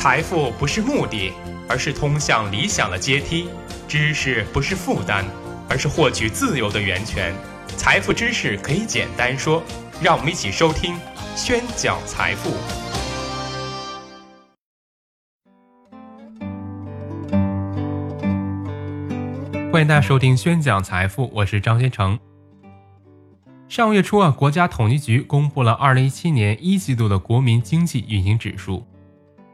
财富不是目的，而是通向理想的阶梯；知识不是负担，而是获取自由的源泉。财富知识可以简单说，让我们一起收听《宣讲财富》。欢迎大家收听《宣讲财富》，我是张先成。上月初啊，国家统计局公布了二零一七年一季度的国民经济运行指数。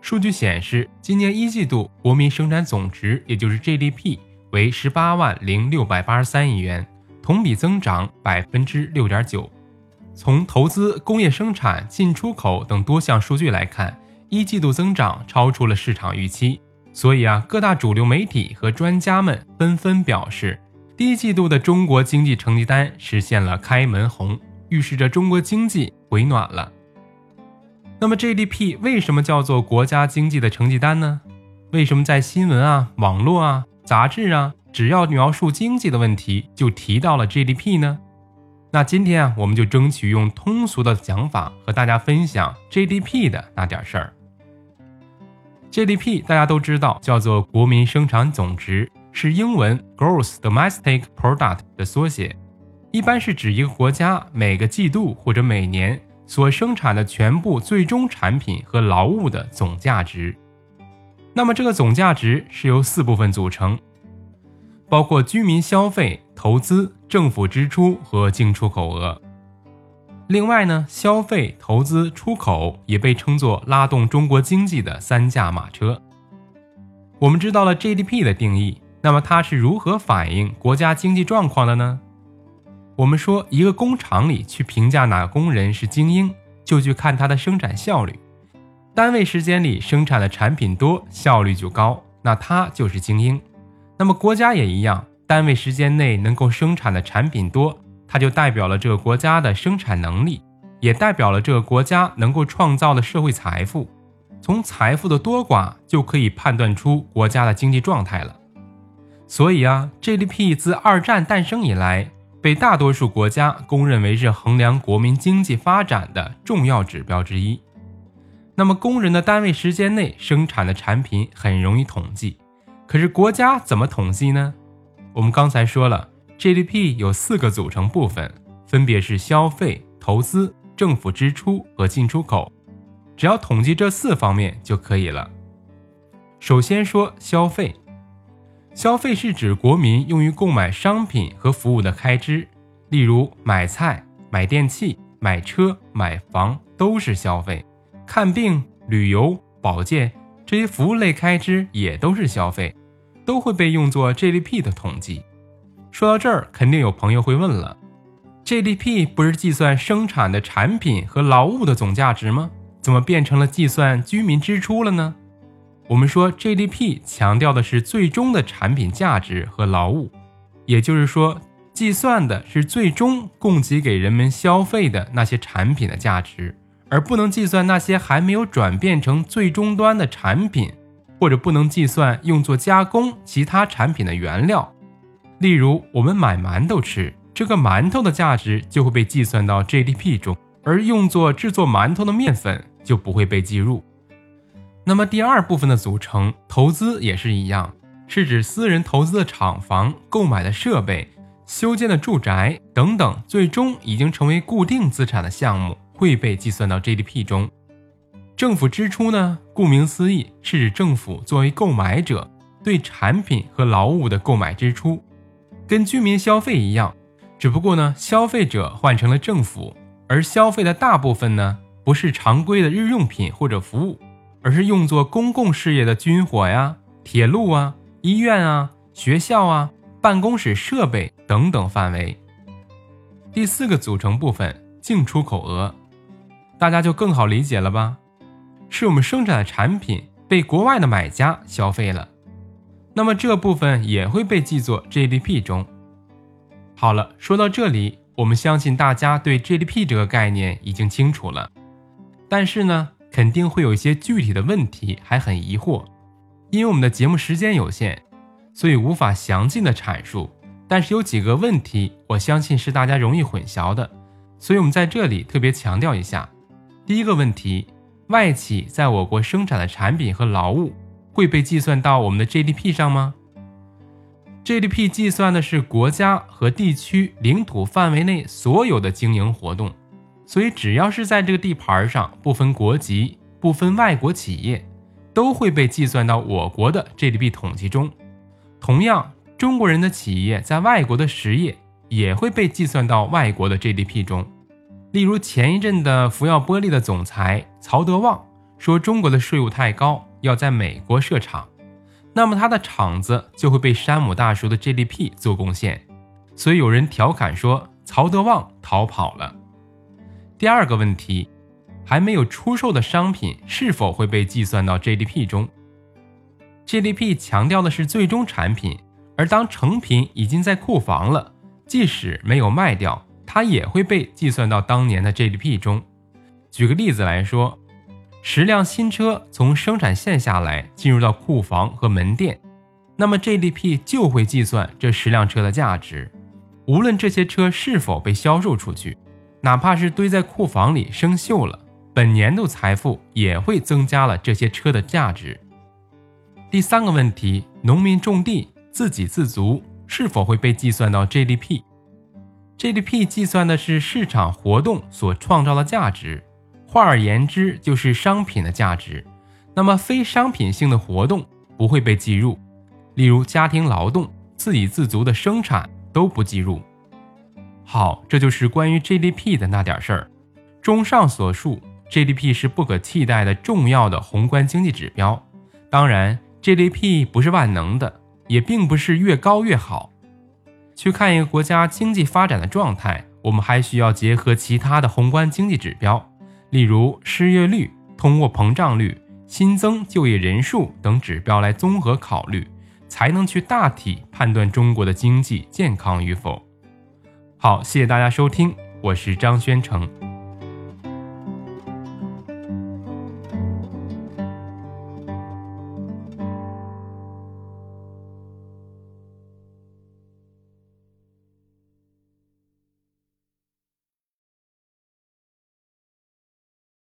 数据显示，今年一季度国民生产总值，也就是 GDP，为十八万零六百八十三亿元，同比增长百分之六点九。从投资、工业生产、进出口等多项数据来看，一季度增长超出了市场预期。所以啊，各大主流媒体和专家们纷纷表示，第一季度的中国经济成绩单实现了开门红，预示着中国经济回暖了。那么 GDP 为什么叫做国家经济的成绩单呢？为什么在新闻啊、网络啊、杂志啊，只要描述经济的问题，就提到了 GDP 呢？那今天啊，我们就争取用通俗的讲法和大家分享 GDP 的那点事儿。GDP 大家都知道叫做国民生产总值，是英文 Gross Domestic Product 的缩写，一般是指一个国家每个季度或者每年。所生产的全部最终产品和劳务的总价值，那么这个总价值是由四部分组成，包括居民消费、投资、政府支出和进出口额。另外呢，消费、投资、出口也被称作拉动中国经济的三驾马车。我们知道了 GDP 的定义，那么它是如何反映国家经济状况的呢？我们说，一个工厂里去评价哪个工人是精英，就去看他的生产效率。单位时间里生产的产品多，效率就高，那他就是精英。那么国家也一样，单位时间内能够生产的产品多，它就代表了这个国家的生产能力，也代表了这个国家能够创造的社会财富。从财富的多寡就可以判断出国家的经济状态了。所以啊，GDP 自二战诞生以来。被大多数国家公认为是衡量国民经济发展的重要指标之一。那么，工人的单位时间内生产的产品很容易统计，可是国家怎么统计呢？我们刚才说了，GDP 有四个组成部分，分别是消费、投资、政府支出和进出口。只要统计这四方面就可以了。首先说消费。消费是指国民用于购买商品和服务的开支，例如买菜、买电器、买车、买房都是消费。看病、旅游、保健这些服务类开支也都是消费，都会被用作 GDP 的统计。说到这儿，肯定有朋友会问了：GDP 不是计算生产的产品和劳务的总价值吗？怎么变成了计算居民支出了呢？我们说 GDP 强调的是最终的产品价值和劳务，也就是说，计算的是最终供给给人们消费的那些产品的价值，而不能计算那些还没有转变成最终端的产品，或者不能计算用作加工其他产品的原料。例如，我们买馒头吃，这个馒头的价值就会被计算到 GDP 中，而用作制作馒头的面粉就不会被计入。那么第二部分的组成，投资也是一样，是指私人投资的厂房、购买的设备、修建的住宅等等，最终已经成为固定资产的项目会被计算到 GDP 中。政府支出呢，顾名思义，是指政府作为购买者对产品和劳务的购买支出，跟居民消费一样，只不过呢，消费者换成了政府，而消费的大部分呢，不是常规的日用品或者服务。而是用作公共事业的军火呀、铁路啊、医院啊、学校啊、办公室设备等等范围。第四个组成部分进出口额，大家就更好理解了吧？是我们生产的产品被国外的买家消费了，那么这部分也会被记作 GDP 中。好了，说到这里，我们相信大家对 GDP 这个概念已经清楚了，但是呢？肯定会有一些具体的问题还很疑惑，因为我们的节目时间有限，所以无法详尽的阐述。但是有几个问题，我相信是大家容易混淆的，所以我们在这里特别强调一下。第一个问题外企在我国生产的产品和劳务会被计算到我们的 GDP 上吗？GDP 计算的是国家和地区领土范围内所有的经营活动，所以只要是在这个地盘上，不分国籍、不分外国企业，都会被计算到我国的 GDP 统计中。同样，中国人的企业在外国的实业也会被计算到外国的 GDP 中。例如前一阵的福耀玻璃的总裁曹德旺说中国的税务太高，要在美国设厂，那么他的厂子就会被山姆大叔的 GDP 做贡献，所以有人调侃说曹德旺逃跑了。第二个问题，还没有出售的商品是否会被计算到 GDP 中？GDP 强调的是最终产品，而当成品已经在库房了，即使没有卖掉。它也会被计算到当年的 GDP 中。举个例子来说，十辆新车从生产线下来，进入到库房和门店，那么 GDP 就会计算这十辆车的价值。无论这些车是否被销售出去，哪怕是堆在库房里生锈了，本年度财富也会增加了这些车的价值。第三个问题，农民种地自给自足是否会被计算到 GDP？GDP 计算的是市场活动所创造的价值，换而言之就是商品的价值。那么非商品性的活动不会被计入，例如家庭劳动、自给自足的生产都不计入。好，这就是关于 GDP 的那点事儿。综上所述，GDP 是不可替代的重要的宏观经济指标。当然，GDP 不是万能的，也并不是越高越好。去看一个国家经济发展的状态，我们还需要结合其他的宏观经济指标，例如失业率、通货膨胀率、新增就业人数等指标来综合考虑，才能去大体判断中国的经济健康与否。好，谢谢大家收听，我是张宣成。